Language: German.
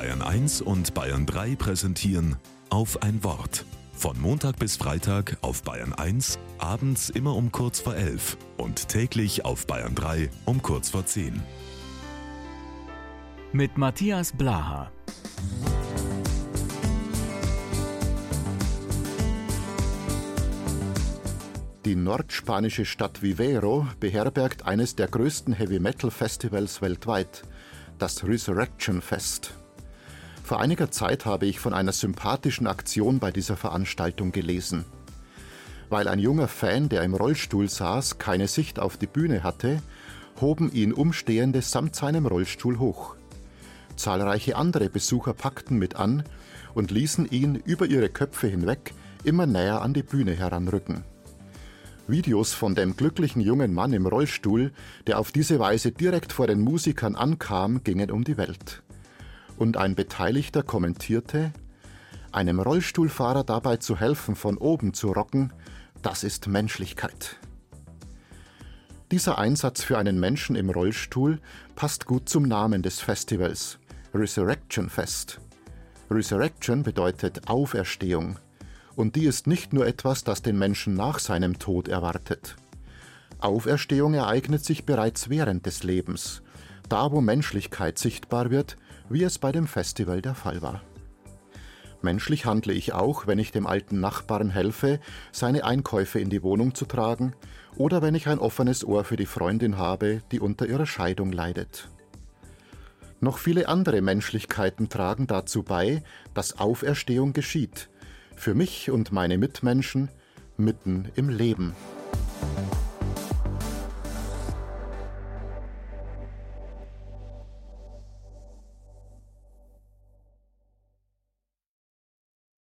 Bayern 1 und Bayern 3 präsentieren auf ein Wort. Von Montag bis Freitag auf Bayern 1, abends immer um kurz vor 11 und täglich auf Bayern 3 um kurz vor 10. Mit Matthias Blaha. Die nordspanische Stadt Vivero beherbergt eines der größten Heavy-Metal-Festivals weltweit, das Resurrection Fest. Vor einiger Zeit habe ich von einer sympathischen Aktion bei dieser Veranstaltung gelesen. Weil ein junger Fan, der im Rollstuhl saß, keine Sicht auf die Bühne hatte, hoben ihn Umstehende samt seinem Rollstuhl hoch. Zahlreiche andere Besucher packten mit an und ließen ihn über ihre Köpfe hinweg immer näher an die Bühne heranrücken. Videos von dem glücklichen jungen Mann im Rollstuhl, der auf diese Weise direkt vor den Musikern ankam, gingen um die Welt. Und ein Beteiligter kommentierte, einem Rollstuhlfahrer dabei zu helfen, von oben zu rocken, das ist Menschlichkeit. Dieser Einsatz für einen Menschen im Rollstuhl passt gut zum Namen des Festivals, Resurrection Fest. Resurrection bedeutet Auferstehung, und die ist nicht nur etwas, das den Menschen nach seinem Tod erwartet. Auferstehung ereignet sich bereits während des Lebens, da wo Menschlichkeit sichtbar wird, wie es bei dem Festival der Fall war. Menschlich handle ich auch, wenn ich dem alten Nachbarn helfe, seine Einkäufe in die Wohnung zu tragen, oder wenn ich ein offenes Ohr für die Freundin habe, die unter ihrer Scheidung leidet. Noch viele andere Menschlichkeiten tragen dazu bei, dass Auferstehung geschieht, für mich und meine Mitmenschen mitten im Leben.